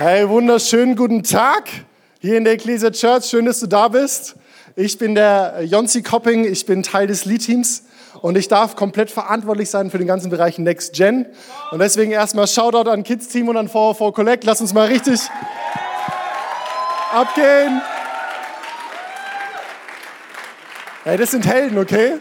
Hey, wunderschönen guten Tag hier in der Ecclesia Church. Schön, dass du da bist. Ich bin der Jonsi Kopping, ich bin Teil des Lead-Teams und ich darf komplett verantwortlich sein für den ganzen Bereich Next Gen. Und deswegen erstmal Shoutout an Kids Team und an VV Collect. Lass uns mal richtig abgehen. Hey, das sind Helden, okay?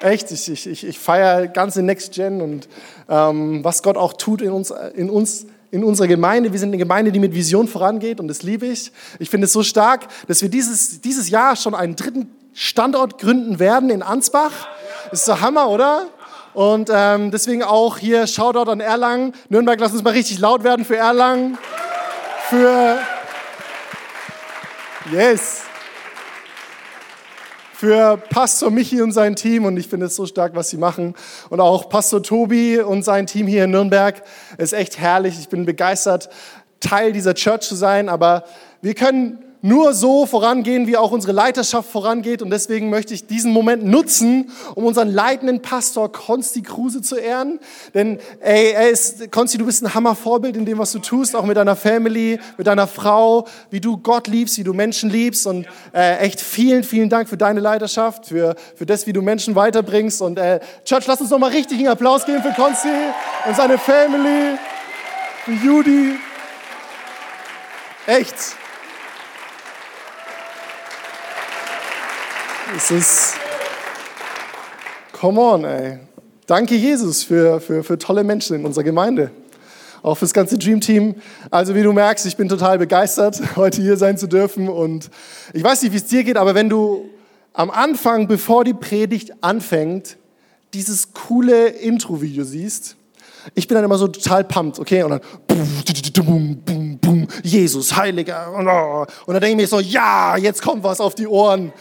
Echt, ich, ich, ich, ich feiere ganze Next Gen und ähm, was Gott auch tut in uns, in uns in unserer Gemeinde. Wir sind eine Gemeinde, die mit Vision vorangeht und das liebe ich. Ich finde es so stark, dass wir dieses, dieses Jahr schon einen dritten Standort gründen werden in Ansbach. Ist so Hammer, oder? Und ähm, deswegen auch hier Shoutout an Erlangen. Nürnberg, lass uns mal richtig laut werden für Erlangen. Für. Yes für Pastor Michi und sein Team und ich finde es so stark, was sie machen. Und auch Pastor Tobi und sein Team hier in Nürnberg ist echt herrlich. Ich bin begeistert, Teil dieser Church zu sein, aber wir können nur so vorangehen, wie auch unsere Leiterschaft vorangeht. Und deswegen möchte ich diesen Moment nutzen, um unseren leitenden Pastor Konsti Kruse zu ehren. Denn ey, er ist, Konsti, du bist ein Hammervorbild in dem, was du tust, auch mit deiner Family, mit deiner Frau, wie du Gott liebst, wie du Menschen liebst. Und äh, echt vielen, vielen Dank für deine Leiterschaft, für, für das, wie du Menschen weiterbringst. Und äh, Church, lass uns nochmal richtig einen Applaus geben für Konsti und seine Family, für Judy. Echt. Es ist. Come on, ey. Danke, Jesus, für, für, für tolle Menschen in unserer Gemeinde. Auch fürs ganze Dream Team. Also, wie du merkst, ich bin total begeistert, heute hier sein zu dürfen. Und ich weiß nicht, wie es dir geht, aber wenn du am Anfang, bevor die Predigt anfängt, dieses coole Intro-Video siehst, ich bin dann immer so total pumped, okay? Und dann Jesus, Heiliger. Und dann denke ich mir so, ja, jetzt kommt was auf die Ohren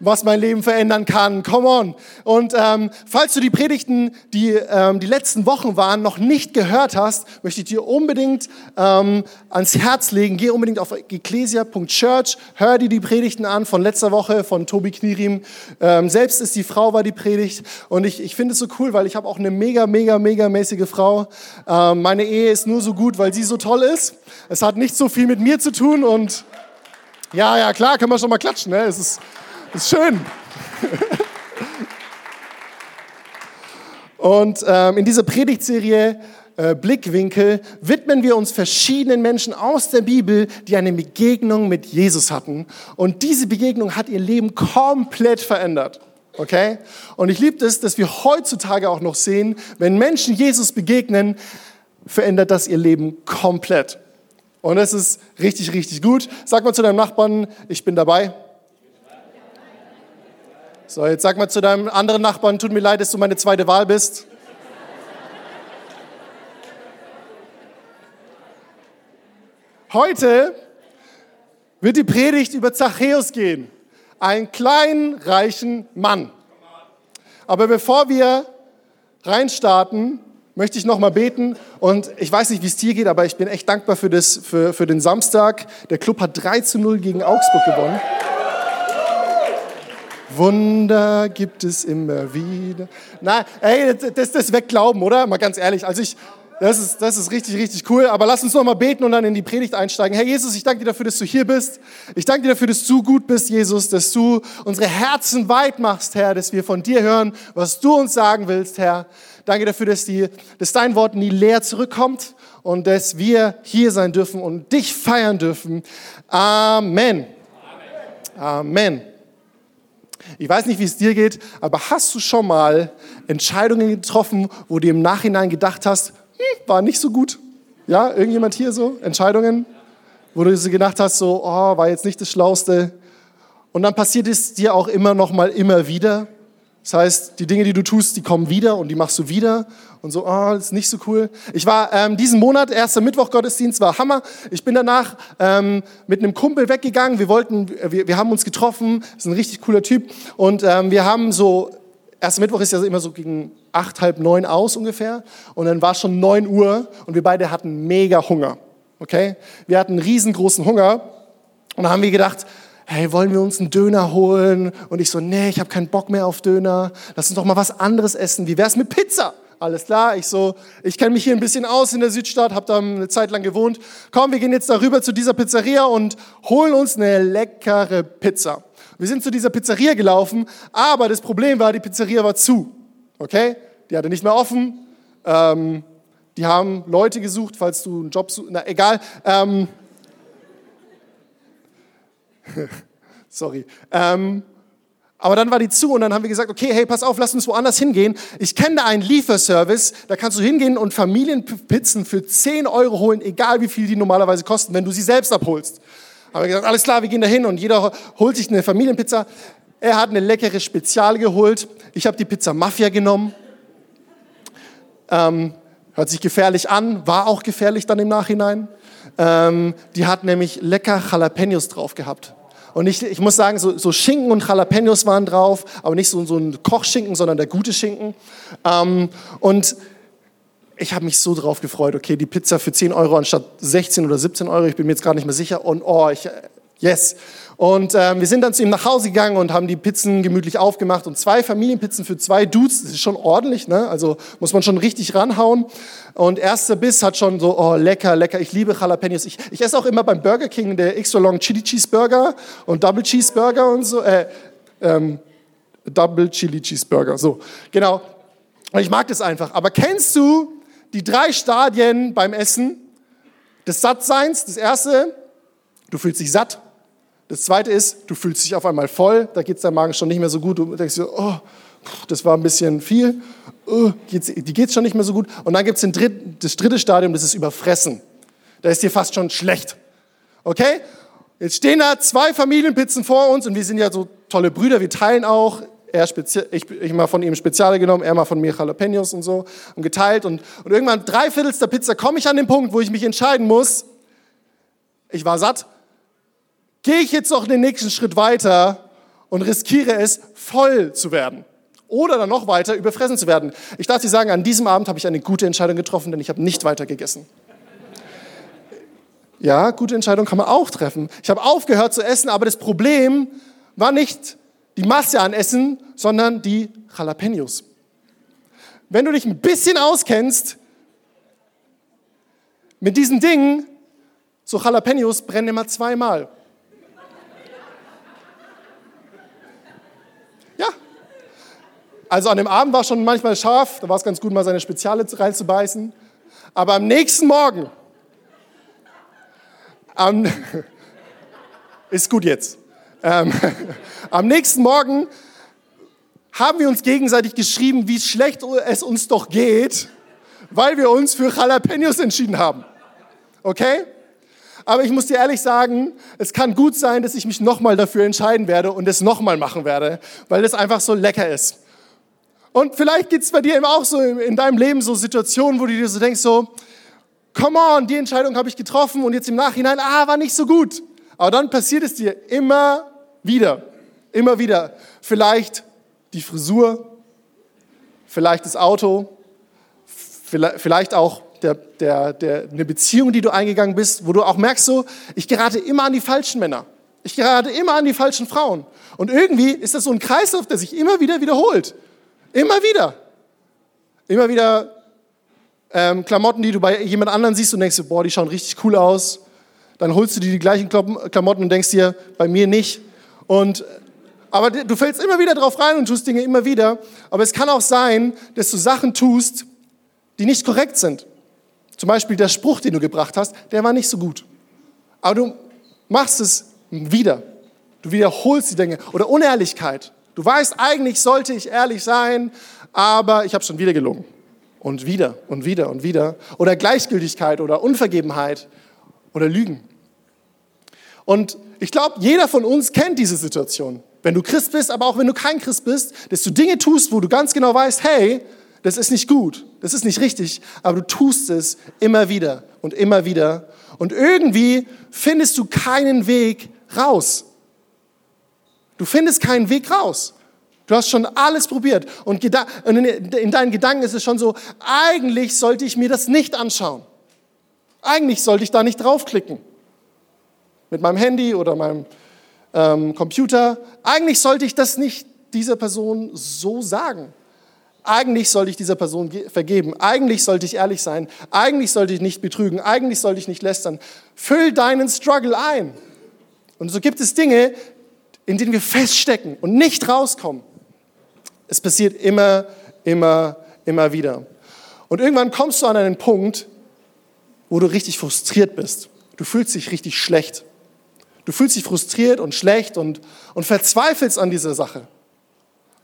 was mein Leben verändern kann. Come on. Und ähm, falls du die Predigten, die ähm, die letzten Wochen waren, noch nicht gehört hast, möchte ich dir unbedingt ähm, ans Herz legen. Geh unbedingt auf ecclesia.church, hör dir die Predigten an von letzter Woche von Tobi Knirim. Ähm, selbst ist die Frau war die Predigt und ich, ich finde es so cool, weil ich habe auch eine mega, mega, mega mäßige Frau. Ähm, meine Ehe ist nur so gut, weil sie so toll ist. Es hat nicht so viel mit mir zu tun und ja, ja, klar, können wir schon mal klatschen. Ne? Es ist ist schön. Und ähm, in dieser Predigtserie äh, Blickwinkel widmen wir uns verschiedenen Menschen aus der Bibel, die eine Begegnung mit Jesus hatten. Und diese Begegnung hat ihr Leben komplett verändert. Okay? Und ich liebe es, dass wir heutzutage auch noch sehen, wenn Menschen Jesus begegnen, verändert das ihr Leben komplett. Und das ist richtig, richtig gut. Sag mal zu deinem Nachbarn, ich bin dabei. So, jetzt sag mal zu deinem anderen Nachbarn, tut mir leid, dass du meine zweite Wahl bist. Heute wird die Predigt über Zachäus gehen, einen kleinen, reichen Mann. Aber bevor wir reinstarten, möchte ich noch mal beten. Und ich weiß nicht, wie es dir geht, aber ich bin echt dankbar für, das, für, für den Samstag. Der Club hat 3 zu 0 gegen Augsburg gewonnen. Wunder gibt es immer wieder. Nein, ey, das, das weckt Glauben, oder? Mal ganz ehrlich. Also ich, das ist, das ist richtig, richtig cool. Aber lass uns noch mal beten und dann in die Predigt einsteigen. Herr Jesus, ich danke dir dafür, dass du hier bist. Ich danke dir dafür, dass du gut bist, Jesus, dass du unsere Herzen weit machst, Herr, dass wir von dir hören, was du uns sagen willst, Herr. Danke dafür, dass, die, dass dein Wort nie leer zurückkommt und dass wir hier sein dürfen und dich feiern dürfen. Amen. Amen. Amen. Ich weiß nicht, wie es dir geht, aber hast du schon mal Entscheidungen getroffen, wo du im Nachhinein gedacht hast, hm, war nicht so gut? Ja, irgendjemand hier so? Entscheidungen, wo du so gedacht hast, so, oh, war jetzt nicht das Schlauste. Und dann passiert es dir auch immer noch mal immer wieder. Das heißt, die Dinge, die du tust, die kommen wieder und die machst du wieder und so, oh, das ist nicht so cool. Ich war ähm, diesen Monat, erster Mittwoch Gottesdienst, war Hammer. Ich bin danach ähm, mit einem Kumpel weggegangen. Wir wollten, wir, wir haben uns getroffen. Das ist ein richtig cooler Typ und ähm, wir haben so, erster Mittwoch ist ja immer so gegen acht, halb neun aus ungefähr und dann war schon neun Uhr und wir beide hatten mega Hunger. Okay, wir hatten riesengroßen Hunger und dann haben wir gedacht, hey, wollen wir uns einen Döner holen? Und ich so, nee, ich habe keinen Bock mehr auf Döner. Lass uns doch mal was anderes essen. Wie wär's mit Pizza? Alles klar, ich so, ich kenne mich hier ein bisschen aus in der Südstadt, habe da eine Zeit lang gewohnt. Komm, wir gehen jetzt darüber zu dieser Pizzeria und holen uns eine leckere Pizza. Wir sind zu dieser Pizzeria gelaufen, aber das Problem war, die Pizzeria war zu. Okay? Die hatte nicht mehr offen. Ähm, die haben Leute gesucht, falls du einen Job suchst. Na, egal. Ähm, sorry. Ähm, aber dann war die zu und dann haben wir gesagt, okay, hey, pass auf, lass uns woanders hingehen. Ich kenne da einen Lieferservice, da kannst du hingehen und Familienpizzen für 10 Euro holen, egal wie viel die normalerweise kosten, wenn du sie selbst abholst. Haben wir gesagt, alles klar, wir gehen da hin und jeder holt sich eine Familienpizza. Er hat eine leckere Spezial geholt. Ich habe die Pizza Mafia genommen. Ähm, hört sich gefährlich an, war auch gefährlich dann im Nachhinein. Ähm, die hat nämlich lecker Jalapenos drauf gehabt. Und ich, ich muss sagen, so, so, Schinken und Jalapenos waren drauf, aber nicht so, so ein Kochschinken, sondern der gute Schinken. Ähm, und ich habe mich so drauf gefreut, okay, die Pizza für 10 Euro anstatt 16 oder 17 Euro, ich bin mir jetzt gar nicht mehr sicher. Und oh, ich, yes. Und äh, wir sind dann zu ihm nach Hause gegangen und haben die Pizzen gemütlich aufgemacht und zwei Familienpizzen für zwei Dudes, das ist schon ordentlich, ne? also muss man schon richtig ranhauen. Und erster Biss hat schon so, oh lecker, lecker, ich liebe Jalapenos. Ich, ich esse auch immer beim Burger King der extra long Chili Cheeseburger und Double Cheeseburger und so, äh, ähm, Double Chili Cheeseburger, so, genau. Und ich mag das einfach. Aber kennst du die drei Stadien beim Essen des Sattseins? Das erste, du fühlst dich satt. Das zweite ist, du fühlst dich auf einmal voll, da geht es deinem Magen schon nicht mehr so gut. Du denkst dir, oh, das war ein bisschen viel, oh, geht's, die geht es schon nicht mehr so gut. Und dann gibt es dritt, das dritte Stadium, das ist Überfressen. Da ist dir fast schon schlecht. Okay? Jetzt stehen da zwei Familienpizzen vor uns und wir sind ja so tolle Brüder, wir teilen auch. Er ich, ich mal von ihm Speziale genommen, er mal von mir Jalapenos und so und geteilt. Und, und irgendwann drei Viertels der Pizza komme ich an den Punkt, wo ich mich entscheiden muss. Ich war satt gehe ich jetzt noch den nächsten Schritt weiter und riskiere es, voll zu werden. Oder dann noch weiter überfressen zu werden. Ich darf dir sagen, an diesem Abend habe ich eine gute Entscheidung getroffen, denn ich habe nicht weiter gegessen. Ja, gute Entscheidung kann man auch treffen. Ich habe aufgehört zu essen, aber das Problem war nicht die Masse an Essen, sondern die Jalapenos. Wenn du dich ein bisschen auskennst mit diesen Dingen, so Jalapenos brennen immer zweimal. Also an dem Abend war schon manchmal scharf, da war es ganz gut, mal seine Speziale reinzubeißen. Aber am nächsten Morgen, am, ist gut jetzt, ähm, am nächsten Morgen haben wir uns gegenseitig geschrieben, wie schlecht es uns doch geht, weil wir uns für Jalapenos entschieden haben. Okay? Aber ich muss dir ehrlich sagen, es kann gut sein, dass ich mich nochmal dafür entscheiden werde und es nochmal machen werde, weil es einfach so lecker ist. Und vielleicht gibt es bei dir eben auch so in deinem Leben so Situationen, wo du dir so denkst, so, come on, die Entscheidung habe ich getroffen und jetzt im Nachhinein, ah, war nicht so gut. Aber dann passiert es dir immer wieder, immer wieder. Vielleicht die Frisur, vielleicht das Auto, vielleicht auch der, der, der, eine Beziehung, die du eingegangen bist, wo du auch merkst, so, ich gerate immer an die falschen Männer. Ich gerate immer an die falschen Frauen. Und irgendwie ist das so ein Kreislauf, der sich immer wieder wiederholt. Immer wieder. Immer wieder ähm, Klamotten, die du bei jemand anderem siehst und denkst, boah, die schauen richtig cool aus. Dann holst du dir die gleichen Klamotten und denkst dir, bei mir nicht. Und, aber du fällst immer wieder drauf rein und tust Dinge immer wieder. Aber es kann auch sein, dass du Sachen tust, die nicht korrekt sind. Zum Beispiel der Spruch, den du gebracht hast, der war nicht so gut. Aber du machst es wieder. Du wiederholst die Dinge. Oder Unehrlichkeit. Du weißt, eigentlich sollte ich ehrlich sein, aber ich habe schon wieder gelogen. Und wieder und wieder und wieder. Oder Gleichgültigkeit oder Unvergebenheit oder Lügen. Und ich glaube, jeder von uns kennt diese Situation. Wenn du Christ bist, aber auch wenn du kein Christ bist, dass du Dinge tust, wo du ganz genau weißt, hey, das ist nicht gut, das ist nicht richtig, aber du tust es immer wieder und immer wieder. Und irgendwie findest du keinen Weg raus. Du findest keinen Weg raus. Du hast schon alles probiert. Und in deinen Gedanken ist es schon so, eigentlich sollte ich mir das nicht anschauen. Eigentlich sollte ich da nicht draufklicken. Mit meinem Handy oder meinem ähm, Computer. Eigentlich sollte ich das nicht dieser Person so sagen. eigentlich sollte ich dieser Person vergeben, eigentlich sollte ich ehrlich sein, eigentlich sollte ich nicht betrügen, eigentlich sollte ich nicht lästern. Füll deinen Struggle ein. Und so gibt es Dinge, in denen wir feststecken und nicht rauskommen. Es passiert immer, immer, immer wieder. Und irgendwann kommst du an einen Punkt, wo du richtig frustriert bist. Du fühlst dich richtig schlecht. Du fühlst dich frustriert und schlecht und, und verzweifelst an dieser Sache.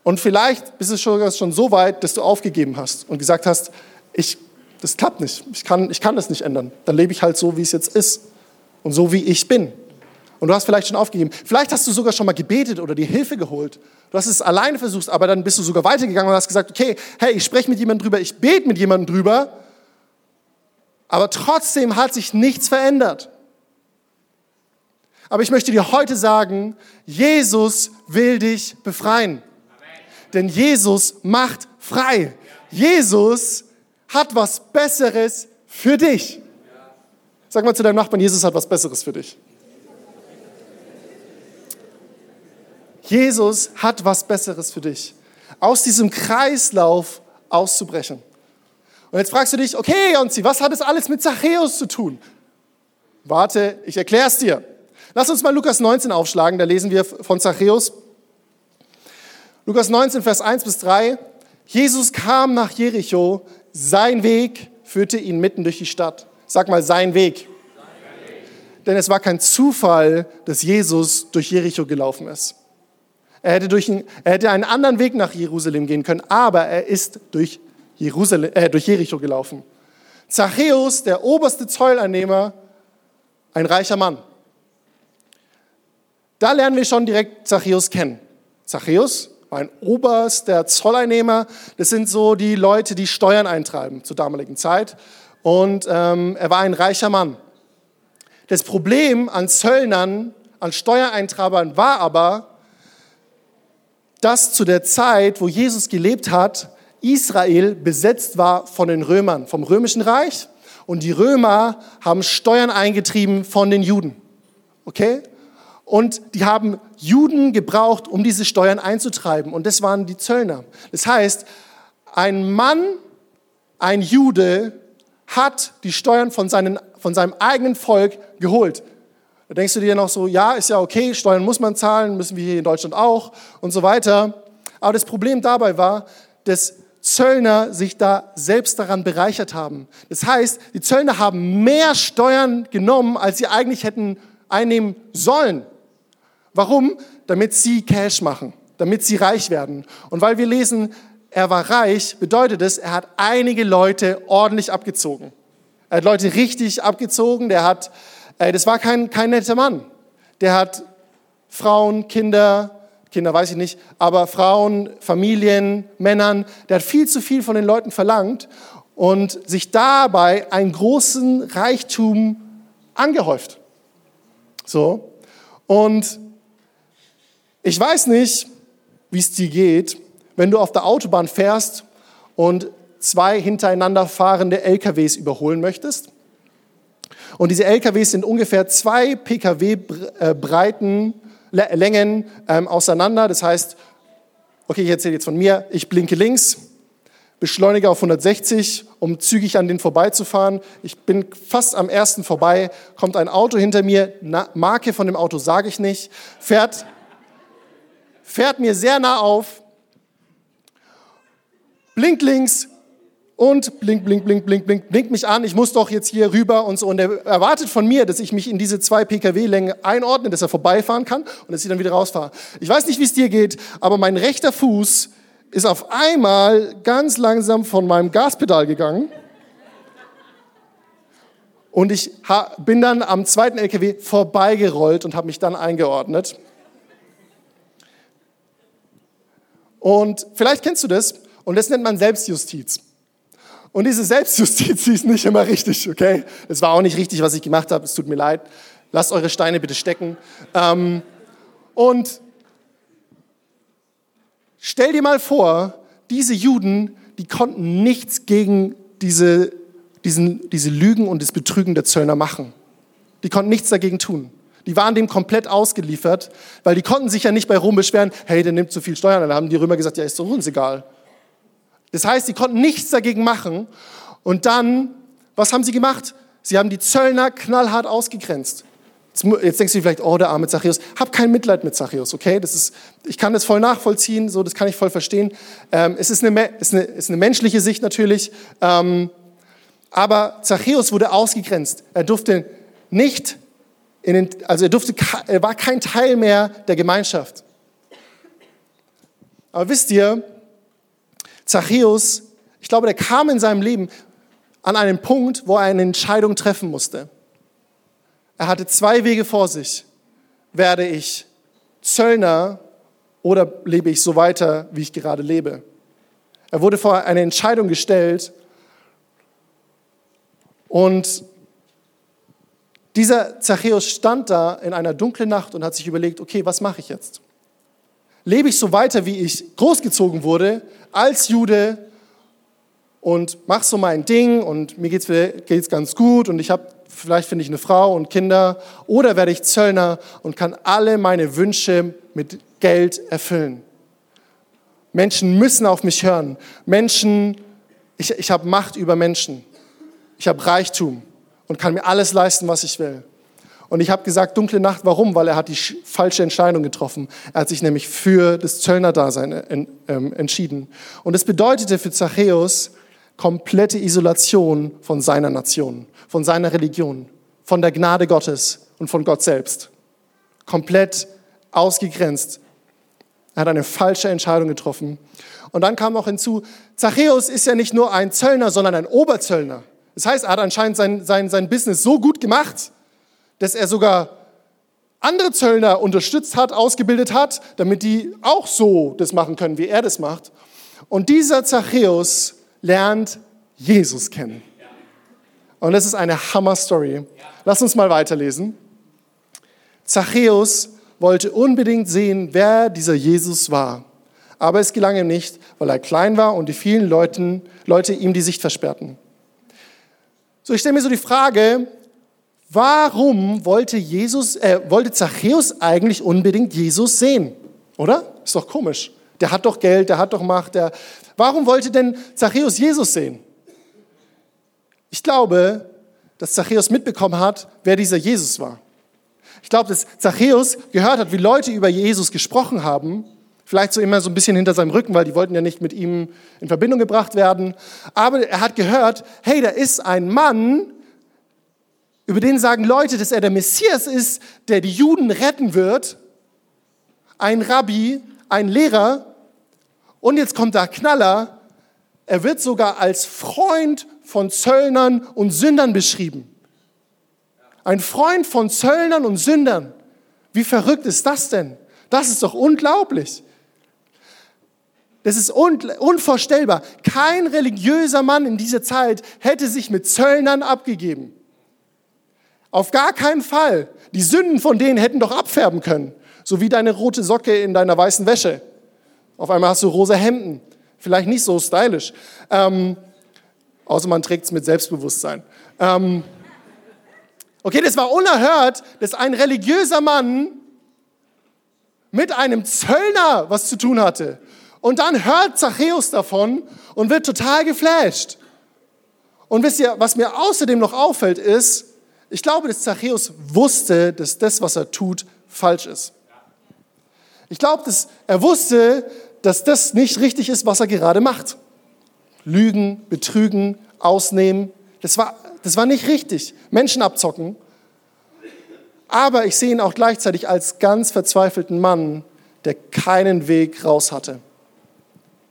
Und vielleicht bist du schon, schon so weit, dass du aufgegeben hast und gesagt hast, ich, das klappt nicht, ich kann, ich kann das nicht ändern. Dann lebe ich halt so, wie es jetzt ist und so, wie ich bin. Und du hast vielleicht schon aufgegeben. Vielleicht hast du sogar schon mal gebetet oder dir Hilfe geholt. Du hast es alleine versucht, aber dann bist du sogar weitergegangen und hast gesagt, okay, hey, ich spreche mit jemandem drüber, ich bete mit jemandem drüber, aber trotzdem hat sich nichts verändert. Aber ich möchte dir heute sagen, Jesus will dich befreien denn Jesus macht frei. Jesus hat was Besseres für dich. Sag mal zu deinem Nachbarn, Jesus hat was Besseres für dich. Jesus hat was Besseres für dich. Aus diesem Kreislauf auszubrechen. Und jetzt fragst du dich, okay, Jonzi, was hat es alles mit Zachäus zu tun? Warte, ich erkläre es dir. Lass uns mal Lukas 19 aufschlagen, da lesen wir von Zachäus. Lukas 19, Vers 1 bis 3. Jesus kam nach Jericho, sein Weg führte ihn mitten durch die Stadt. Sag mal, sein Weg. Denn es war kein Zufall, dass Jesus durch Jericho gelaufen ist. Er hätte, durch, er hätte einen anderen Weg nach Jerusalem gehen können, aber er ist durch, Jerusalem, äh, durch Jericho gelaufen. Zachäus, der oberste Zolleinnehmer, ein reicher Mann. Da lernen wir schon direkt Zachäus kennen. Zachäus ein oberster Zolleinnehmer. Das sind so die Leute, die Steuern eintreiben zur damaligen Zeit. Und ähm, er war ein reicher Mann. Das Problem an Zöllnern, an Steuereintreibern war aber, dass zu der Zeit, wo Jesus gelebt hat, Israel besetzt war von den Römern, vom römischen Reich. Und die Römer haben Steuern eingetrieben von den Juden. Okay? Und die haben Juden gebraucht, um diese Steuern einzutreiben. Und das waren die Zöllner. Das heißt, ein Mann, ein Jude, hat die Steuern von, seinen, von seinem eigenen Volk geholt. Da denkst du dir noch so, ja, ist ja okay, Steuern muss man zahlen, müssen wir hier in Deutschland auch und so weiter. Aber das Problem dabei war, dass Zöllner sich da selbst daran bereichert haben. Das heißt, die Zöllner haben mehr Steuern genommen, als sie eigentlich hätten einnehmen sollen. Warum? Damit sie Cash machen, damit sie reich werden. Und weil wir lesen, er war reich, bedeutet es, er hat einige Leute ordentlich abgezogen. Er hat Leute richtig abgezogen. Der hat, das war kein, kein netter Mann. Der hat Frauen, Kinder, Kinder weiß ich nicht, aber Frauen, Familien, Männern, der hat viel zu viel von den Leuten verlangt und sich dabei einen großen Reichtum angehäuft. So. Und ich weiß nicht, wie es dir geht, wenn du auf der Autobahn fährst und zwei hintereinander fahrende LKWs überholen möchtest. Und diese LKWs sind ungefähr zwei PKW-Breiten, äh, Längen ähm, auseinander. Das heißt, okay, ich erzähle jetzt von mir, ich blinke links, beschleunige auf 160, um zügig an den vorbeizufahren. Ich bin fast am ersten vorbei, kommt ein Auto hinter mir, Marke von dem Auto sage ich nicht, fährt fährt mir sehr nah auf, blinkt links und blink, blink, blink, blink, blink, blinkt mich an. Ich muss doch jetzt hier rüber und so. Und er erwartet von mir, dass ich mich in diese zwei Pkw-Längen einordne, dass er vorbeifahren kann und dass ich dann wieder rausfahre. Ich weiß nicht, wie es dir geht, aber mein rechter Fuß ist auf einmal ganz langsam von meinem Gaspedal gegangen. Und ich bin dann am zweiten LKW vorbeigerollt und habe mich dann eingeordnet. Und vielleicht kennst du das und das nennt man Selbstjustiz. Und diese Selbstjustiz, die ist nicht immer richtig, okay? Es war auch nicht richtig, was ich gemacht habe, es tut mir leid. Lasst eure Steine bitte stecken. Ähm, und stell dir mal vor, diese Juden, die konnten nichts gegen diese, diesen, diese Lügen und das Betrügen der Zöllner machen. Die konnten nichts dagegen tun. Die waren dem komplett ausgeliefert, weil die konnten sich ja nicht bei Rom beschweren, hey, der nimmt zu viel Steuern. Dann haben die Römer gesagt, ja, ist doch uns egal. Das heißt, sie konnten nichts dagegen machen. Und dann, was haben sie gemacht? Sie haben die Zöllner knallhart ausgegrenzt. Jetzt denkst du dir vielleicht, oh, der arme Zachäus. Hab kein Mitleid mit Zachäus, okay? Das ist, ich kann das voll nachvollziehen, so, das kann ich voll verstehen. Ähm, es ist eine, ist, eine, ist eine menschliche Sicht natürlich. Ähm, aber Zachäus wurde ausgegrenzt. Er durfte nicht in den, also er durfte, er war kein Teil mehr der Gemeinschaft. Aber wisst ihr, Zachäus, ich glaube, der kam in seinem Leben an einen Punkt, wo er eine Entscheidung treffen musste. Er hatte zwei Wege vor sich. Werde ich Zöllner oder lebe ich so weiter, wie ich gerade lebe? Er wurde vor eine Entscheidung gestellt und dieser Zachäus stand da in einer dunklen Nacht und hat sich überlegt, okay, was mache ich jetzt? Lebe ich so weiter, wie ich großgezogen wurde, als Jude und mache so mein Ding und mir geht es ganz gut und ich habe, vielleicht finde ich eine Frau und Kinder oder werde ich Zöllner und kann alle meine Wünsche mit Geld erfüllen. Menschen müssen auf mich hören. Menschen, ich, ich habe Macht über Menschen. Ich habe Reichtum und kann mir alles leisten, was ich will. Und ich habe gesagt, dunkle Nacht, warum? Weil er hat die falsche Entscheidung getroffen. Er hat sich nämlich für das Zöllnerdasein ähm, entschieden. Und es bedeutete für Zachäus komplette Isolation von seiner Nation, von seiner Religion, von der Gnade Gottes und von Gott selbst. Komplett ausgegrenzt. Er hat eine falsche Entscheidung getroffen. Und dann kam noch hinzu, Zachäus ist ja nicht nur ein Zöllner, sondern ein Oberzöllner. Das heißt, er hat anscheinend sein, sein, sein Business so gut gemacht, dass er sogar andere Zöllner unterstützt hat, ausgebildet hat, damit die auch so das machen können, wie er das macht. Und dieser Zachäus lernt Jesus kennen. Und das ist eine Hammer-Story. Lass uns mal weiterlesen. Zachäus wollte unbedingt sehen, wer dieser Jesus war. Aber es gelang ihm nicht, weil er klein war und die vielen Leuten, Leute ihm die Sicht versperrten. So, ich stelle mir so die Frage, warum wollte Jesus, äh, wollte Zachäus eigentlich unbedingt Jesus sehen? Oder? Ist doch komisch. Der hat doch Geld, der hat doch Macht. Der, warum wollte denn Zachäus Jesus sehen? Ich glaube, dass Zachäus mitbekommen hat, wer dieser Jesus war. Ich glaube, dass Zachäus gehört hat, wie Leute über Jesus gesprochen haben Vielleicht so immer so ein bisschen hinter seinem Rücken, weil die wollten ja nicht mit ihm in Verbindung gebracht werden. Aber er hat gehört, hey, da ist ein Mann, über den sagen Leute, dass er der Messias ist, der die Juden retten wird. Ein Rabbi, ein Lehrer. Und jetzt kommt der Knaller. Er wird sogar als Freund von Zöllnern und Sündern beschrieben. Ein Freund von Zöllnern und Sündern. Wie verrückt ist das denn? Das ist doch unglaublich. Das ist unvorstellbar. Kein religiöser Mann in dieser Zeit hätte sich mit Zöllnern abgegeben. Auf gar keinen Fall. Die Sünden von denen hätten doch abfärben können. So wie deine rote Socke in deiner weißen Wäsche. Auf einmal hast du rosa Hemden. Vielleicht nicht so stylisch. Ähm, außer man trägt es mit Selbstbewusstsein. Ähm, okay, das war unerhört, dass ein religiöser Mann mit einem Zöllner was zu tun hatte. Und dann hört Zachäus davon und wird total geflasht. Und wisst ihr, was mir außerdem noch auffällt, ist, ich glaube, dass Zachäus wusste, dass das, was er tut, falsch ist. Ich glaube, dass er wusste, dass das nicht richtig ist, was er gerade macht. Lügen, betrügen, ausnehmen, das war, das war nicht richtig. Menschen abzocken. Aber ich sehe ihn auch gleichzeitig als ganz verzweifelten Mann, der keinen Weg raus hatte.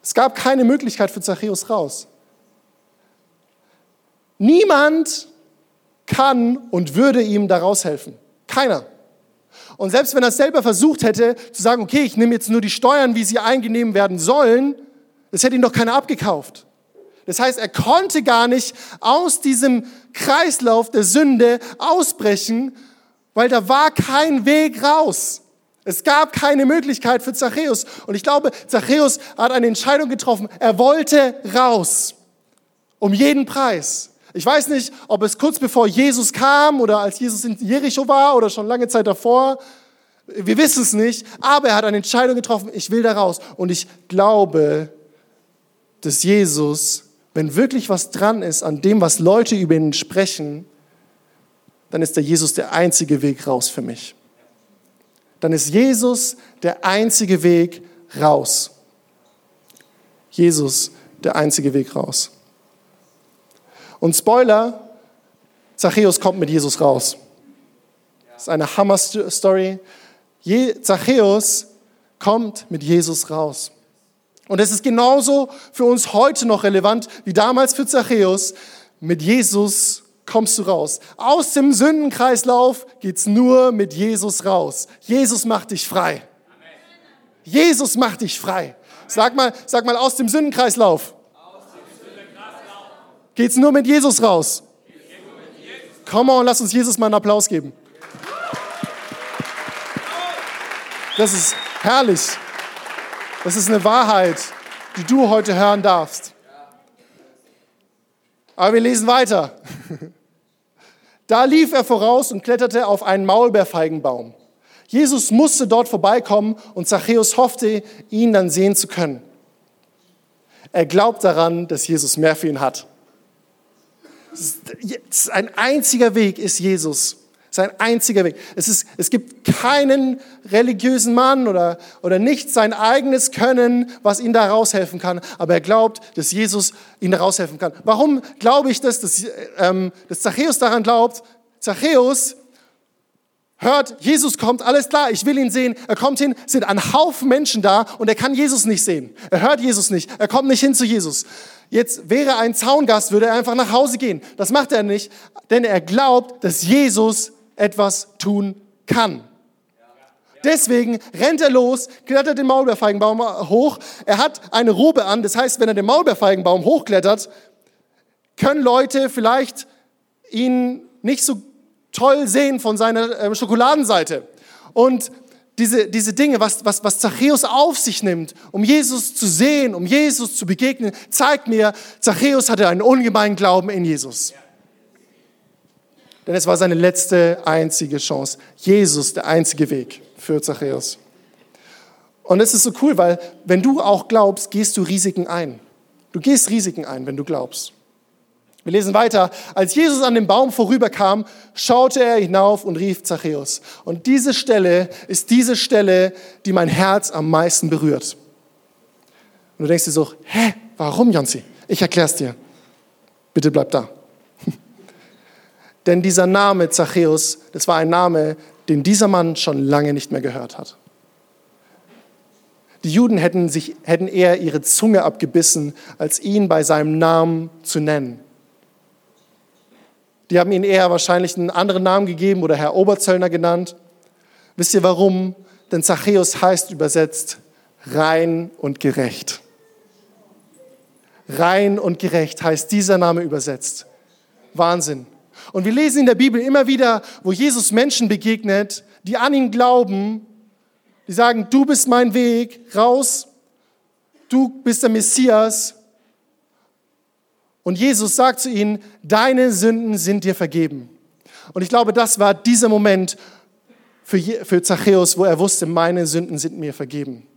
Es gab keine Möglichkeit für Zachäus raus. Niemand kann und würde ihm daraus helfen. Keiner. Und selbst wenn er es selber versucht hätte, zu sagen, okay, ich nehme jetzt nur die Steuern, wie sie eingenommen werden sollen, das hätte ihn doch keiner abgekauft. Das heißt, er konnte gar nicht aus diesem Kreislauf der Sünde ausbrechen, weil da war kein Weg raus. Es gab keine Möglichkeit für Zachäus. Und ich glaube, Zachäus hat eine Entscheidung getroffen. Er wollte raus. Um jeden Preis. Ich weiß nicht, ob es kurz bevor Jesus kam oder als Jesus in Jericho war oder schon lange Zeit davor. Wir wissen es nicht. Aber er hat eine Entscheidung getroffen. Ich will da raus. Und ich glaube, dass Jesus, wenn wirklich was dran ist an dem, was Leute über ihn sprechen, dann ist der Jesus der einzige Weg raus für mich. Dann ist Jesus der einzige Weg raus. Jesus der einzige Weg raus. Und Spoiler, Zachäus kommt mit Jesus raus. Das ist eine Hammer-Story. Zachäus kommt mit Jesus raus. Und es ist genauso für uns heute noch relevant wie damals für Zachäus. Mit Jesus kommst du raus. Aus dem Sündenkreislauf geht's nur mit Jesus raus. Jesus macht dich frei. Jesus macht dich frei. Sag mal, sag mal aus dem Sündenkreislauf. Geht's nur mit Jesus raus? Komm on, lass uns Jesus mal einen Applaus geben. Das ist herrlich. Das ist eine Wahrheit, die du heute hören darfst. Aber wir lesen weiter. Da lief er voraus und kletterte auf einen Maulbeerfeigenbaum. Jesus musste dort vorbeikommen und Zachäus hoffte, ihn dann sehen zu können. Er glaubt daran, dass Jesus mehr für ihn hat. Ein einziger Weg ist Jesus. Sein einziger Weg. Es, ist, es gibt keinen religiösen Mann oder, oder nicht sein eigenes Können, was ihn da raushelfen kann. Aber er glaubt, dass Jesus ihn da raushelfen kann. Warum glaube ich das, dass, ähm, dass Zachäus daran glaubt? Zachäus hört, Jesus kommt, alles klar, ich will ihn sehen. Er kommt hin, sind ein Haufen Menschen da und er kann Jesus nicht sehen. Er hört Jesus nicht, er kommt nicht hin zu Jesus. Jetzt wäre ein Zaungast, würde er einfach nach Hause gehen. Das macht er nicht, denn er glaubt, dass Jesus etwas tun kann. Deswegen rennt er los, klettert den Maulbeerfeigenbaum hoch. Er hat eine Robe an, das heißt, wenn er den Maulbeerfeigenbaum hochklettert, können Leute vielleicht ihn nicht so toll sehen von seiner äh, Schokoladenseite. Und diese, diese Dinge, was, was, was Zachäus auf sich nimmt, um Jesus zu sehen, um Jesus zu begegnen, zeigt mir, Zachäus hatte einen ungemeinen Glauben in Jesus. Denn es war seine letzte, einzige Chance. Jesus, der einzige Weg für Zachäus. Und es ist so cool, weil wenn du auch glaubst, gehst du Risiken ein. Du gehst Risiken ein, wenn du glaubst. Wir lesen weiter. Als Jesus an dem Baum vorüberkam, schaute er hinauf und rief Zachäus. Und diese Stelle ist diese Stelle, die mein Herz am meisten berührt. Und du denkst dir so, hä, warum, Janzi? Ich erklär's dir. Bitte bleib da. Denn dieser Name Zachäus, das war ein Name, den dieser Mann schon lange nicht mehr gehört hat. Die Juden hätten, sich, hätten eher ihre Zunge abgebissen, als ihn bei seinem Namen zu nennen. Die haben ihn eher wahrscheinlich einen anderen Namen gegeben oder Herr Oberzöllner genannt. Wisst ihr warum? Denn Zachäus heißt übersetzt rein und gerecht. Rein und gerecht heißt dieser Name übersetzt. Wahnsinn. Und wir lesen in der Bibel immer wieder, wo Jesus Menschen begegnet, die an ihn glauben, die sagen, du bist mein Weg, raus, du bist der Messias. Und Jesus sagt zu ihnen, deine Sünden sind dir vergeben. Und ich glaube, das war dieser Moment für, für Zachäus, wo er wusste, meine Sünden sind mir vergeben.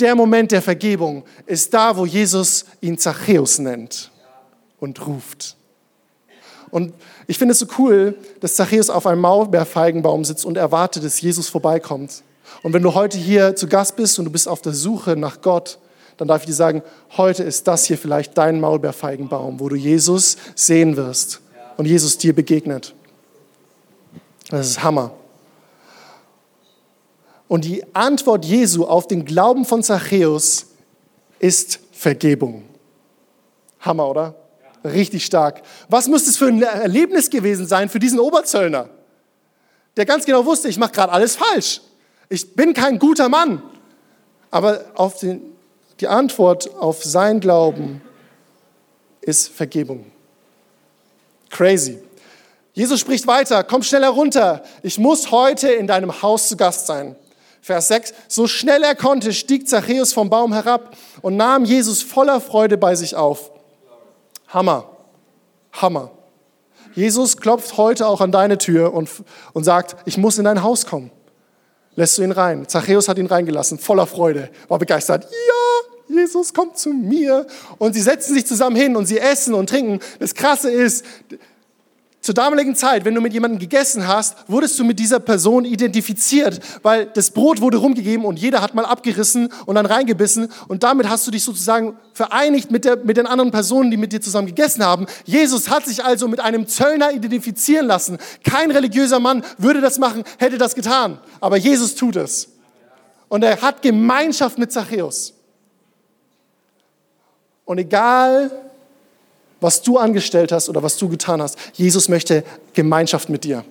Der Moment der Vergebung ist da, wo Jesus ihn Zachäus nennt und ruft. Und ich finde es so cool, dass Zachäus auf einem Maulbeerfeigenbaum sitzt und erwartet, dass Jesus vorbeikommt. Und wenn du heute hier zu Gast bist und du bist auf der Suche nach Gott, dann darf ich dir sagen, heute ist das hier vielleicht dein Maulbeerfeigenbaum, wo du Jesus sehen wirst und Jesus dir begegnet. Das ist Hammer. Und die Antwort Jesu auf den Glauben von Zachäus ist Vergebung. Hammer, oder? Richtig stark. Was muss es für ein Erlebnis gewesen sein für diesen Oberzöllner, der ganz genau wusste, ich mache gerade alles falsch. Ich bin kein guter Mann. Aber auf den, die Antwort auf sein Glauben ist Vergebung. Crazy. Jesus spricht weiter, komm schneller runter, ich muss heute in deinem Haus zu Gast sein. Vers 6, so schnell er konnte, stieg Zachäus vom Baum herab und nahm Jesus voller Freude bei sich auf. Hammer. Hammer. Jesus klopft heute auch an deine Tür und, und sagt, ich muss in dein Haus kommen. Lässt du ihn rein? Zachäus hat ihn reingelassen, voller Freude, war begeistert. Ja, Jesus kommt zu mir. Und sie setzen sich zusammen hin und sie essen und trinken. Das Krasse ist, zur damaligen Zeit, wenn du mit jemandem gegessen hast, wurdest du mit dieser Person identifiziert, weil das Brot wurde rumgegeben und jeder hat mal abgerissen und dann reingebissen und damit hast du dich sozusagen vereinigt mit, der, mit den anderen Personen, die mit dir zusammen gegessen haben. Jesus hat sich also mit einem Zöllner identifizieren lassen. Kein religiöser Mann würde das machen, hätte das getan, aber Jesus tut es. Und er hat Gemeinschaft mit Zachäus. Und egal, was du angestellt hast oder was du getan hast. Jesus möchte Gemeinschaft mit dir.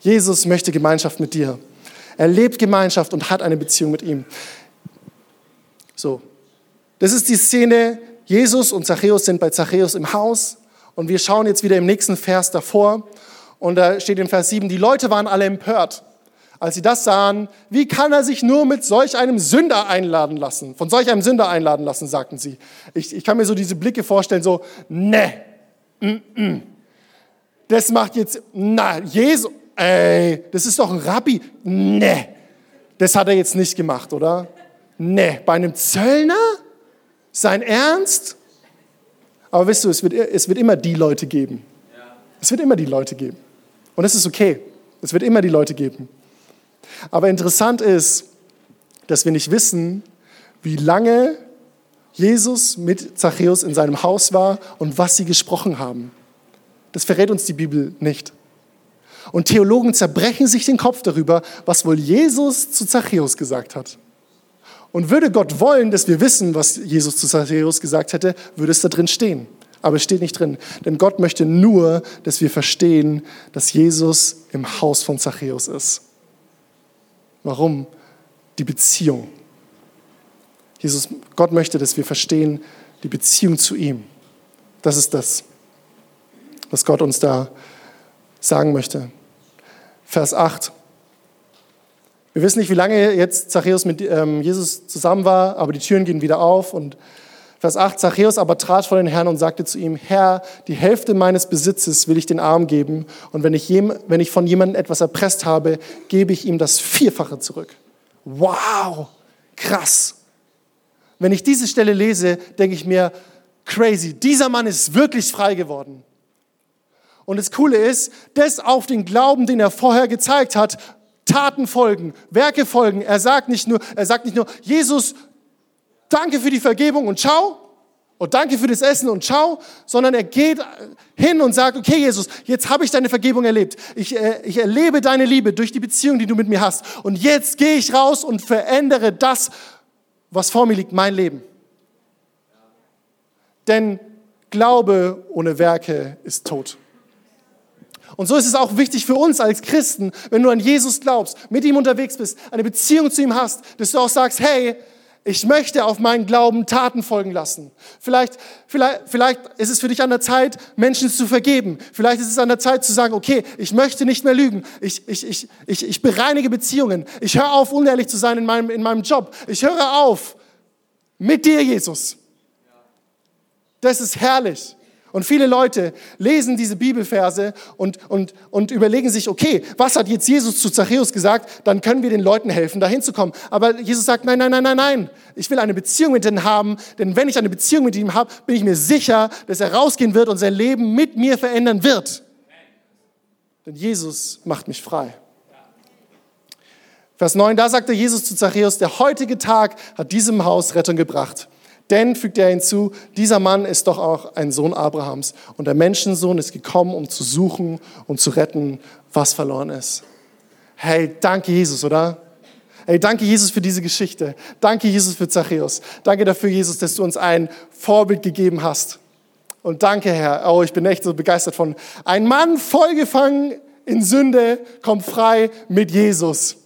Jesus möchte Gemeinschaft mit dir. Er lebt Gemeinschaft und hat eine Beziehung mit ihm. So, das ist die Szene. Jesus und Zachäus sind bei Zachäus im Haus und wir schauen jetzt wieder im nächsten Vers davor. Und da steht in Vers 7, die Leute waren alle empört als sie das sahen, wie kann er sich nur mit solch einem Sünder einladen lassen? Von solch einem Sünder einladen lassen, sagten sie. Ich, ich kann mir so diese Blicke vorstellen, so, ne, mm, mm. das macht jetzt, na, Jesus, ey, das ist doch ein Rabbi, ne, das hat er jetzt nicht gemacht, oder? Ne, bei einem Zöllner? Sein Ernst? Aber wisst du, es wird, es wird immer die Leute geben. Es wird immer die Leute geben. Und das ist okay. Es wird immer die Leute geben. Aber interessant ist, dass wir nicht wissen, wie lange Jesus mit Zachäus in seinem Haus war und was sie gesprochen haben. Das verrät uns die Bibel nicht. Und Theologen zerbrechen sich den Kopf darüber, was wohl Jesus zu Zachäus gesagt hat. Und würde Gott wollen, dass wir wissen, was Jesus zu Zachäus gesagt hätte, würde es da drin stehen. Aber es steht nicht drin. Denn Gott möchte nur, dass wir verstehen, dass Jesus im Haus von Zachäus ist. Warum? Die Beziehung. Jesus, Gott möchte, dass wir verstehen, die Beziehung zu ihm. Das ist das, was Gott uns da sagen möchte. Vers 8. Wir wissen nicht, wie lange jetzt Zachäus mit ähm, Jesus zusammen war, aber die Türen gehen wieder auf und Vers 8, Zachäus aber trat vor den Herrn und sagte zu ihm, Herr, die Hälfte meines Besitzes will ich den Arm geben und wenn ich, jem, wenn ich von jemandem etwas erpresst habe, gebe ich ihm das Vierfache zurück. Wow, krass. Wenn ich diese Stelle lese, denke ich mir, crazy, dieser Mann ist wirklich frei geworden. Und das Coole ist, das auf den Glauben, den er vorher gezeigt hat, Taten folgen, Werke folgen. Er sagt nicht nur, er sagt nicht nur, Jesus, danke für die Vergebung und ciao. Und danke für das Essen und ciao, sondern er geht hin und sagt, okay Jesus, jetzt habe ich deine Vergebung erlebt. Ich, äh, ich erlebe deine Liebe durch die Beziehung, die du mit mir hast. Und jetzt gehe ich raus und verändere das, was vor mir liegt, mein Leben. Denn Glaube ohne Werke ist tot. Und so ist es auch wichtig für uns als Christen, wenn du an Jesus glaubst, mit ihm unterwegs bist, eine Beziehung zu ihm hast, dass du auch sagst, hey, ich möchte auf meinen Glauben Taten folgen lassen. Vielleicht, vielleicht, vielleicht ist es für dich an der Zeit, Menschen zu vergeben. Vielleicht ist es an der Zeit zu sagen, okay, ich möchte nicht mehr lügen. Ich, ich, ich, ich, ich bereinige Beziehungen. Ich höre auf, unehrlich zu sein in meinem, in meinem Job. Ich höre auf mit dir, Jesus. Das ist herrlich. Und viele Leute lesen diese Bibelverse und, und, und überlegen sich, okay, was hat jetzt Jesus zu Zachäus gesagt? Dann können wir den Leuten helfen, da hinzukommen. Aber Jesus sagt, nein, nein, nein, nein, nein. Ich will eine Beziehung mit ihm haben, denn wenn ich eine Beziehung mit ihm habe, bin ich mir sicher, dass er rausgehen wird und sein Leben mit mir verändern wird. Denn Jesus macht mich frei. Vers 9, da sagte Jesus zu Zachäus, der heutige Tag hat diesem Haus Rettung gebracht. Denn, fügt er hinzu, dieser Mann ist doch auch ein Sohn Abrahams und der Menschensohn ist gekommen, um zu suchen und zu retten, was verloren ist. Hey, danke Jesus, oder? Hey, danke Jesus für diese Geschichte. Danke Jesus für Zachäus. Danke dafür, Jesus, dass du uns ein Vorbild gegeben hast. Und danke, Herr. Oh, ich bin echt so begeistert von. Ein Mann vollgefangen in Sünde kommt frei mit Jesus.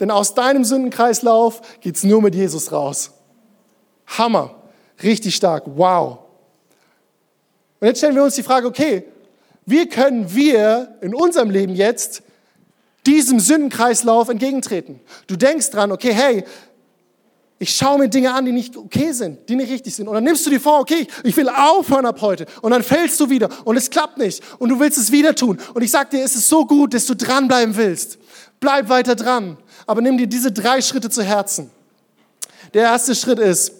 Denn aus deinem Sündenkreislauf geht's nur mit Jesus raus. Hammer. Richtig stark. Wow. Und jetzt stellen wir uns die Frage, okay, wie können wir in unserem Leben jetzt diesem Sündenkreislauf entgegentreten? Du denkst dran, okay, hey, ich schaue mir Dinge an, die nicht okay sind, die nicht richtig sind. Und dann nimmst du dir vor, okay, ich will aufhören ab heute. Und dann fällst du wieder und es klappt nicht. Und du willst es wieder tun. Und ich sag dir, es ist so gut, dass du dranbleiben willst. Bleib weiter dran. Aber nimm dir diese drei Schritte zu Herzen. Der erste Schritt ist,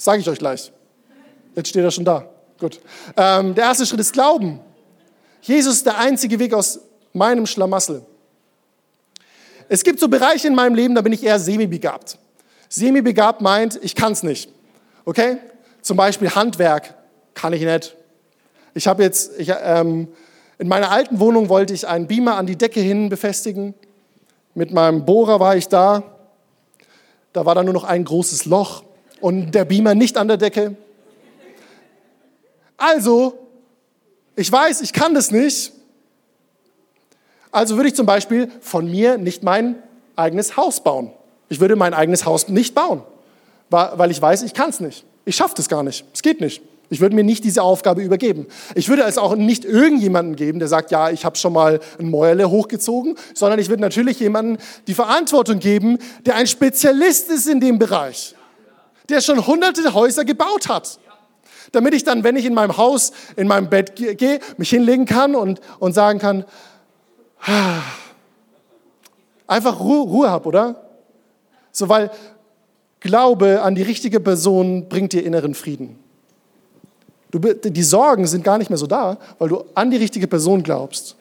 sage ich euch gleich. Jetzt steht er schon da. Gut. Ähm, der erste Schritt ist Glauben. Jesus ist der einzige Weg aus meinem Schlamassel. Es gibt so Bereiche in meinem Leben, da bin ich eher semi-begabt. Semi-begabt meint, ich kann es nicht. Okay? Zum Beispiel Handwerk kann ich nicht. Ich habe jetzt, ich, ähm, in meiner alten Wohnung wollte ich einen Beamer an die Decke hin befestigen. Mit meinem Bohrer war ich da. Da war dann nur noch ein großes Loch und der Beamer nicht an der Decke. Also, ich weiß, ich kann das nicht. Also würde ich zum Beispiel von mir nicht mein eigenes Haus bauen. Ich würde mein eigenes Haus nicht bauen, weil ich weiß, ich kann es nicht. Ich schaffe das gar nicht. Es geht nicht. Ich würde mir nicht diese Aufgabe übergeben. Ich würde es auch nicht irgendjemanden geben, der sagt, ja, ich habe schon mal ein Mäuerle hochgezogen, sondern ich würde natürlich jemanden die Verantwortung geben, der ein Spezialist ist in dem Bereich, der schon hunderte Häuser gebaut hat. Damit ich dann, wenn ich in meinem Haus, in meinem Bett gehe, mich hinlegen kann und, und sagen kann, einfach Ruhe, Ruhe habe, oder? So, weil Glaube an die richtige Person bringt dir inneren Frieden. Du, die Sorgen sind gar nicht mehr so da, weil du an die richtige Person glaubst.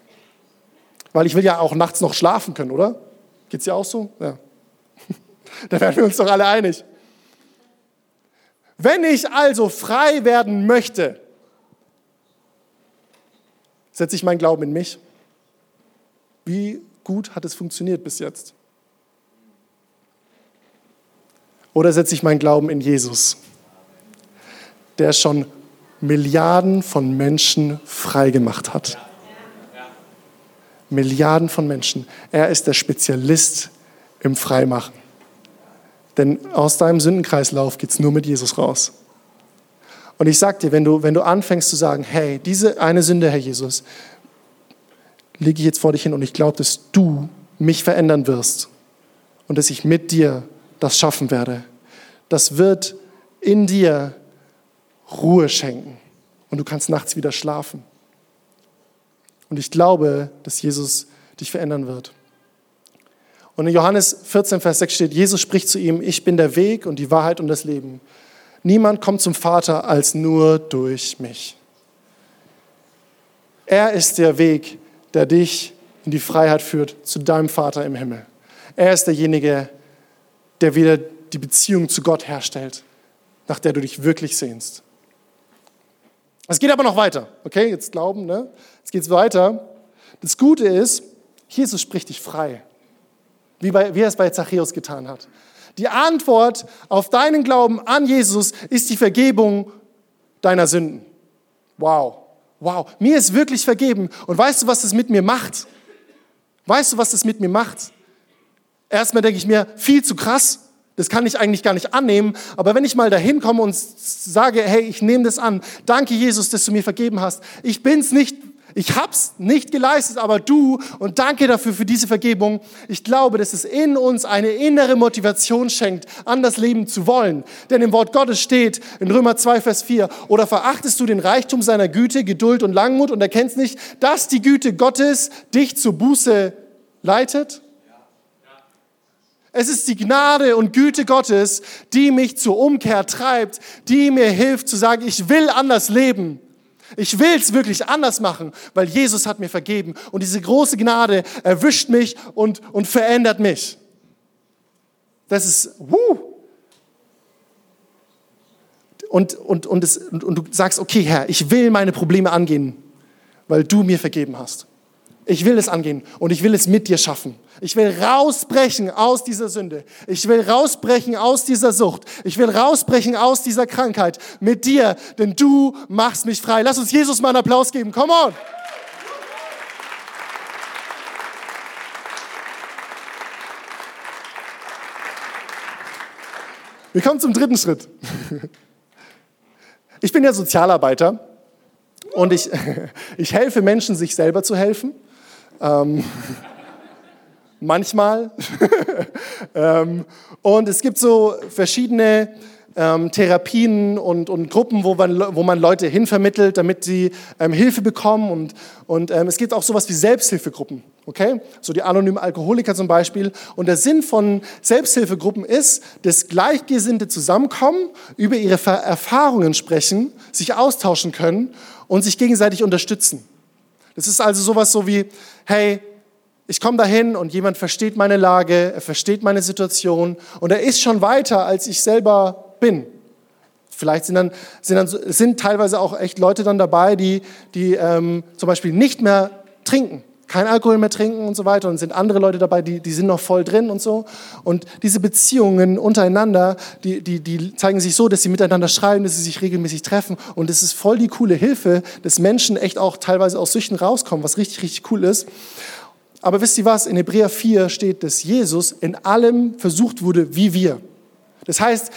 Weil ich will ja auch nachts noch schlafen können, oder? Geht's dir auch so? Ja. da werden wir uns doch alle einig. Wenn ich also frei werden möchte, setze ich meinen Glauben in mich. Wie gut hat es funktioniert bis jetzt? Oder setze ich meinen Glauben in Jesus, der schon Milliarden von Menschen freigemacht hat. Milliarden von Menschen. Er ist der Spezialist im Freimachen. Denn aus deinem Sündenkreislauf geht es nur mit Jesus raus. Und ich sag dir, wenn du, wenn du anfängst zu sagen, hey, diese eine Sünde, Herr Jesus, lege ich jetzt vor dich hin und ich glaube, dass du mich verändern wirst und dass ich mit dir das schaffen werde. Das wird in dir Ruhe schenken und du kannst nachts wieder schlafen. Und ich glaube, dass Jesus dich verändern wird. Und in Johannes 14, Vers 6 steht, Jesus spricht zu ihm, ich bin der Weg und die Wahrheit und das Leben. Niemand kommt zum Vater als nur durch mich. Er ist der Weg, der dich in die Freiheit führt zu deinem Vater im Himmel. Er ist derjenige, der wieder die Beziehung zu Gott herstellt, nach der du dich wirklich sehnst. Es geht aber noch weiter. Okay, jetzt glauben, ne? Jetzt geht es weiter. Das Gute ist, Jesus spricht dich frei. Wie, bei, wie er es bei Zachäus getan hat. Die Antwort auf deinen Glauben an Jesus ist die Vergebung deiner Sünden. Wow. Wow. Mir ist wirklich vergeben. Und weißt du, was das mit mir macht? Weißt du, was das mit mir macht? Erstmal denke ich mir, viel zu krass. Das kann ich eigentlich gar nicht annehmen. Aber wenn ich mal dahin komme und sage, hey, ich nehme das an, danke Jesus, dass du mir vergeben hast. Ich bin's nicht, ich hab's nicht geleistet, aber du und danke dafür für diese Vergebung. Ich glaube, dass es in uns eine innere Motivation schenkt, an das Leben zu wollen. Denn im Wort Gottes steht in Römer 2, Vers 4, oder verachtest du den Reichtum seiner Güte, Geduld und Langmut und erkennst nicht, dass die Güte Gottes dich zur Buße leitet? Es ist die Gnade und Güte Gottes, die mich zur Umkehr treibt, die mir hilft zu sagen, ich will anders leben. Ich will es wirklich anders machen, weil Jesus hat mir vergeben. Und diese große Gnade erwischt mich und, und verändert mich. Das ist, wuh. Und, und, und, es, und, und du sagst, okay Herr, ich will meine Probleme angehen, weil du mir vergeben hast. Ich will es angehen und ich will es mit dir schaffen. Ich will rausbrechen aus dieser Sünde. Ich will rausbrechen aus dieser Sucht. Ich will rausbrechen aus dieser Krankheit mit dir, denn du machst mich frei. Lass uns Jesus mal einen Applaus geben. Come on. Wir kommen zum dritten Schritt. Ich bin ja Sozialarbeiter und ich, ich helfe Menschen, sich selber zu helfen. Ähm, manchmal. ähm, und es gibt so verschiedene ähm, Therapien und, und Gruppen, wo man, wo man Leute hinvermittelt, damit sie ähm, Hilfe bekommen. Und, und ähm, es gibt auch sowas wie Selbsthilfegruppen. Okay? So die anonymen Alkoholiker zum Beispiel. Und der Sinn von Selbsthilfegruppen ist, dass Gleichgesinnte zusammenkommen, über ihre Erfahrungen sprechen, sich austauschen können und sich gegenseitig unterstützen. Das ist also sowas so wie, hey, ich komme dahin und jemand versteht meine Lage, er versteht meine Situation und er ist schon weiter, als ich selber bin. Vielleicht sind dann, sind dann sind teilweise auch echt Leute dann dabei, die, die ähm, zum Beispiel nicht mehr trinken, kein Alkohol mehr trinken und so weiter. Und sind andere Leute dabei, die, die sind noch voll drin und so. Und diese Beziehungen untereinander, die, die, die zeigen sich so, dass sie miteinander schreiben, dass sie sich regelmäßig treffen. Und es ist voll die coole Hilfe, dass Menschen echt auch teilweise aus Süchten rauskommen, was richtig, richtig cool ist. Aber wisst ihr was? In Hebräer 4 steht, dass Jesus in allem versucht wurde wie wir. Das heißt,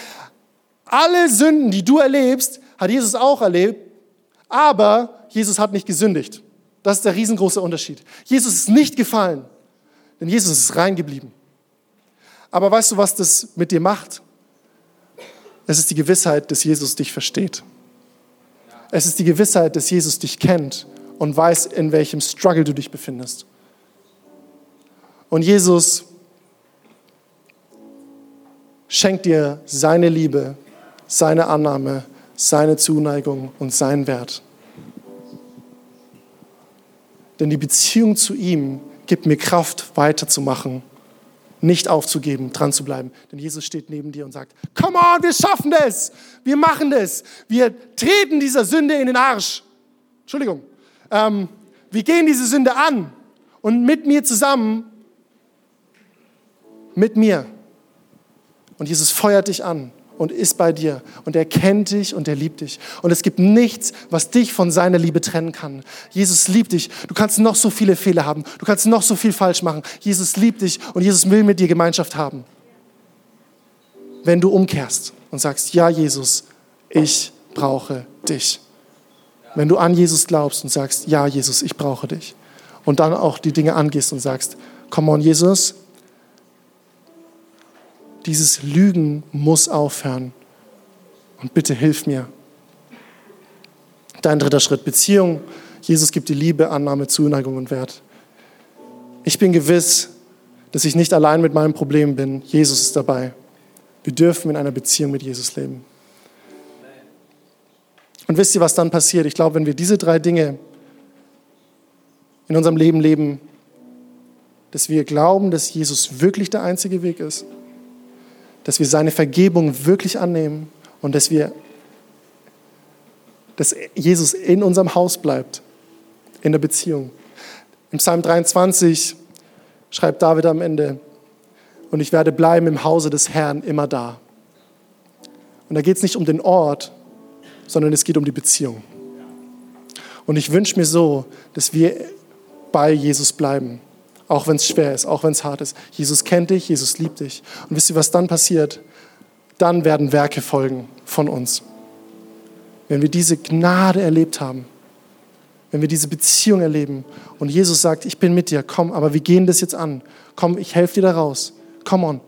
alle Sünden, die du erlebst, hat Jesus auch erlebt, aber Jesus hat nicht gesündigt. Das ist der riesengroße Unterschied. Jesus ist nicht gefallen, denn Jesus ist rein geblieben. Aber weißt du, was das mit dir macht? Es ist die Gewissheit, dass Jesus dich versteht. Es ist die Gewissheit, dass Jesus dich kennt und weiß, in welchem Struggle du dich befindest. Und Jesus schenkt dir seine Liebe, seine Annahme, seine Zuneigung und seinen Wert. Denn die Beziehung zu ihm gibt mir Kraft, weiterzumachen, nicht aufzugeben, dran zu bleiben. Denn Jesus steht neben dir und sagt, come on, wir schaffen das, wir machen das, wir treten dieser Sünde in den Arsch. Entschuldigung. Ähm, wir gehen diese Sünde an und mit mir zusammen mit mir. Und Jesus feuert dich an und ist bei dir und er kennt dich und er liebt dich. Und es gibt nichts, was dich von seiner Liebe trennen kann. Jesus liebt dich. Du kannst noch so viele Fehler haben. Du kannst noch so viel falsch machen. Jesus liebt dich und Jesus will mit dir Gemeinschaft haben. Wenn du umkehrst und sagst, ja Jesus, ich brauche dich. Wenn du an Jesus glaubst und sagst, ja Jesus, ich brauche dich. Und dann auch die Dinge angehst und sagst, come on Jesus, dieses Lügen muss aufhören. Und bitte hilf mir. Dein dritter Schritt, Beziehung. Jesus gibt die Liebe, Annahme, Zuneigung und Wert. Ich bin gewiss, dass ich nicht allein mit meinem Problem bin. Jesus ist dabei. Wir dürfen in einer Beziehung mit Jesus leben. Und wisst ihr, was dann passiert? Ich glaube, wenn wir diese drei Dinge in unserem Leben leben, dass wir glauben, dass Jesus wirklich der einzige Weg ist, dass wir seine Vergebung wirklich annehmen und dass wir, dass Jesus in unserem Haus bleibt, in der Beziehung. Im Psalm 23 schreibt David am Ende, und ich werde bleiben im Hause des Herrn immer da. Und da geht es nicht um den Ort, sondern es geht um die Beziehung. Und ich wünsche mir so, dass wir bei Jesus bleiben. Auch wenn es schwer ist, auch wenn es hart ist. Jesus kennt dich, Jesus liebt dich. Und wisst ihr, was dann passiert? Dann werden Werke folgen von uns. Wenn wir diese Gnade erlebt haben, wenn wir diese Beziehung erleben und Jesus sagt, ich bin mit dir, komm, aber wir gehen das jetzt an. Komm, ich helfe dir da raus. Come on.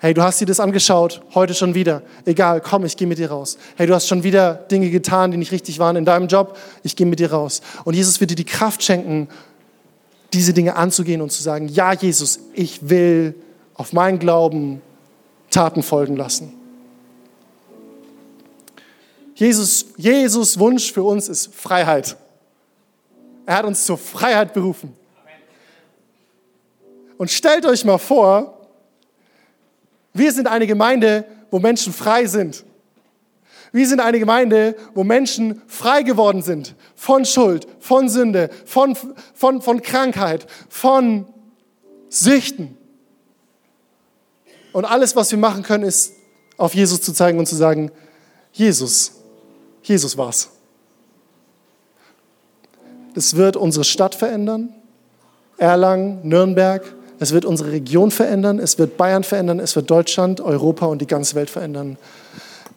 Hey, du hast dir das angeschaut, heute schon wieder. Egal, komm, ich gehe mit dir raus. Hey, du hast schon wieder Dinge getan, die nicht richtig waren in deinem Job. Ich gehe mit dir raus. Und Jesus wird dir die Kraft schenken, diese Dinge anzugehen und zu sagen, ja Jesus, ich will auf meinen Glauben Taten folgen lassen. Jesus, Jesus Wunsch für uns ist Freiheit. Er hat uns zur Freiheit berufen. Und stellt euch mal vor, wir sind eine Gemeinde, wo Menschen frei sind. Wir sind eine Gemeinde, wo Menschen frei geworden sind von Schuld, von Sünde, von, von, von Krankheit, von Süchten. Und alles, was wir machen können, ist, auf Jesus zu zeigen und zu sagen, Jesus, Jesus war's. Das wird unsere Stadt verändern, Erlangen, Nürnberg. Es wird unsere Region verändern, es wird Bayern verändern, es wird Deutschland, Europa und die ganze Welt verändern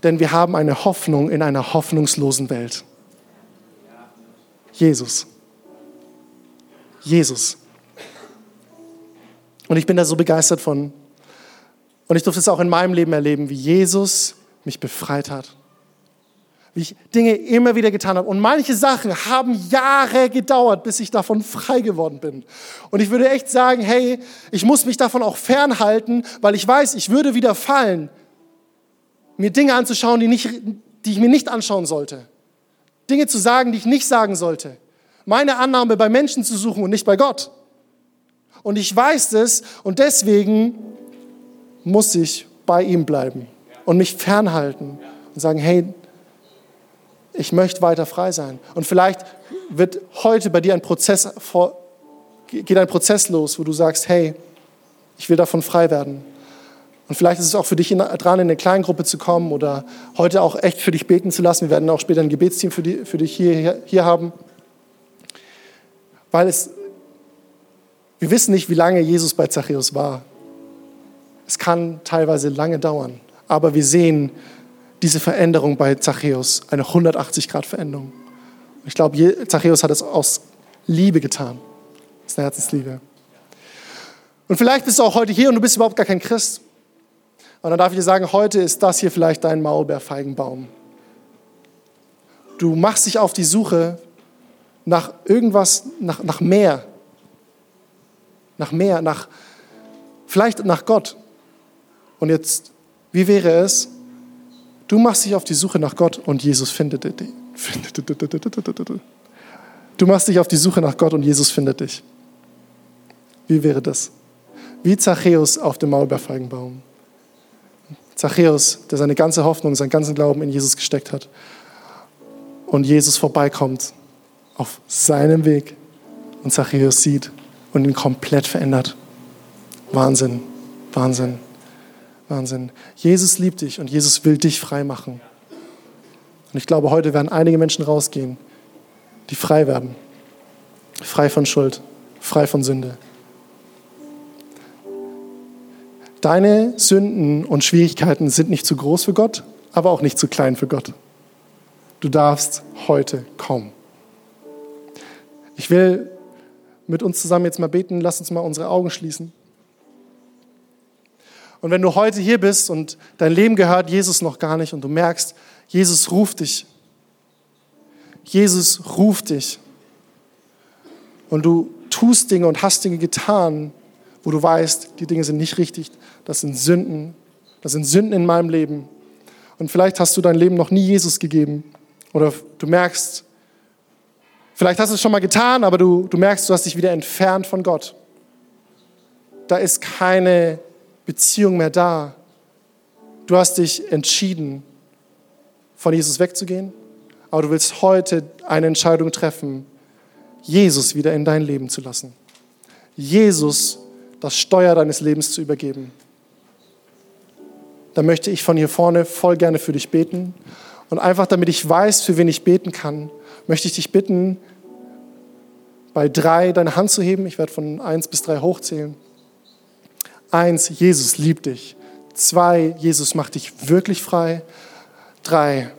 denn wir haben eine Hoffnung in einer hoffnungslosen Welt. Jesus. Jesus. Und ich bin da so begeistert von. Und ich durfte es auch in meinem Leben erleben, wie Jesus mich befreit hat. Wie ich Dinge immer wieder getan habe. Und manche Sachen haben Jahre gedauert, bis ich davon frei geworden bin. Und ich würde echt sagen, hey, ich muss mich davon auch fernhalten, weil ich weiß, ich würde wieder fallen, mir Dinge anzuschauen, die, nicht, die ich mir nicht anschauen sollte. Dinge zu sagen, die ich nicht sagen sollte. Meine Annahme bei Menschen zu suchen und nicht bei Gott. Und ich weiß es und deswegen muss ich bei ihm bleiben und mich fernhalten und sagen, hey, ich möchte weiter frei sein. Und vielleicht wird heute bei dir ein Prozess vor, geht ein Prozess los, wo du sagst, hey, ich will davon frei werden. Und vielleicht ist es auch für dich dran, in eine Kleingruppe zu kommen oder heute auch echt für dich beten zu lassen. Wir werden auch später ein Gebetsteam für, die, für dich hier, hier haben. Weil es, wir wissen nicht, wie lange Jesus bei Zachäus war. Es kann teilweise lange dauern. Aber wir sehen diese Veränderung bei Zachäus, eine 180-Grad-Veränderung. Ich glaube, Zachäus hat es aus Liebe getan. Das ist eine Herzensliebe. Und vielleicht bist du auch heute hier und du bist überhaupt gar kein Christ. Und dann darf ich dir sagen, heute ist das hier vielleicht dein Maulbeerfeigenbaum. Du machst dich auf die Suche nach irgendwas, nach, nach mehr. Nach mehr, nach, vielleicht nach Gott. Und jetzt, wie wäre es, du machst dich auf die Suche nach Gott und Jesus findet dich. Du machst dich auf die Suche nach Gott und Jesus findet dich. Wie wäre das? Wie Zachäus auf dem Maulbeerfeigenbaum. Zachäus, der seine ganze Hoffnung, seinen ganzen Glauben in Jesus gesteckt hat und Jesus vorbeikommt auf seinem Weg und Zachäus sieht und ihn komplett verändert. Wahnsinn, Wahnsinn, Wahnsinn. Jesus liebt dich und Jesus will dich frei machen. Und ich glaube, heute werden einige Menschen rausgehen, die frei werden. Frei von Schuld, frei von Sünde. Deine Sünden und Schwierigkeiten sind nicht zu groß für Gott, aber auch nicht zu klein für Gott. Du darfst heute kommen. Ich will mit uns zusammen jetzt mal beten. Lass uns mal unsere Augen schließen. Und wenn du heute hier bist und dein Leben gehört Jesus noch gar nicht und du merkst, Jesus ruft dich. Jesus ruft dich. Und du tust Dinge und hast Dinge getan, wo du weißt, die Dinge sind nicht richtig, das sind Sünden, das sind Sünden in meinem Leben. Und vielleicht hast du dein Leben noch nie Jesus gegeben oder du merkst, vielleicht hast du es schon mal getan, aber du, du merkst, du hast dich wieder entfernt von Gott. Da ist keine Beziehung mehr da. Du hast dich entschieden, von Jesus wegzugehen, aber du willst heute eine Entscheidung treffen, Jesus wieder in dein Leben zu lassen. Jesus das Steuer deines Lebens zu übergeben. Da möchte ich von hier vorne voll gerne für dich beten. Und einfach damit ich weiß, für wen ich beten kann, möchte ich dich bitten, bei drei deine Hand zu heben. Ich werde von eins bis drei hochzählen. Eins, Jesus liebt dich. Zwei, Jesus macht dich wirklich frei. Drei,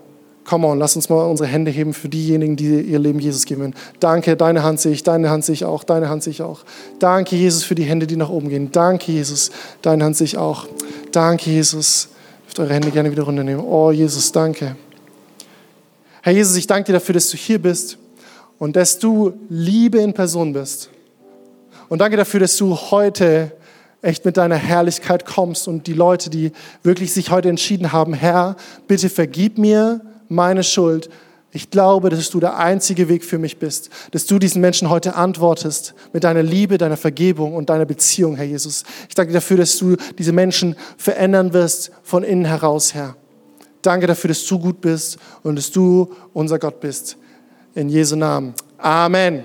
Come on, lass uns mal unsere Hände heben für diejenigen, die ihr Leben Jesus geben. Danke, deine Hand sehe ich, deine Hand sehe ich auch, deine Hand sehe ich auch. Danke, Jesus, für die Hände, die nach oben gehen. Danke, Jesus, deine Hand sehe ich auch. Danke, Jesus. Dürft eure Hände gerne wieder runternehmen. Oh, Jesus, danke. Herr Jesus, ich danke dir dafür, dass du hier bist und dass du Liebe in Person bist. Und danke dafür, dass du heute echt mit deiner Herrlichkeit kommst und die Leute, die wirklich sich heute entschieden haben, Herr, bitte vergib mir meine Schuld. Ich glaube, dass du der einzige Weg für mich bist, dass du diesen Menschen heute antwortest mit deiner Liebe, deiner Vergebung und deiner Beziehung, Herr Jesus. Ich danke dafür, dass du diese Menschen verändern wirst von innen heraus, Herr. Danke dafür, dass du gut bist und dass du unser Gott bist. In Jesu Namen. Amen.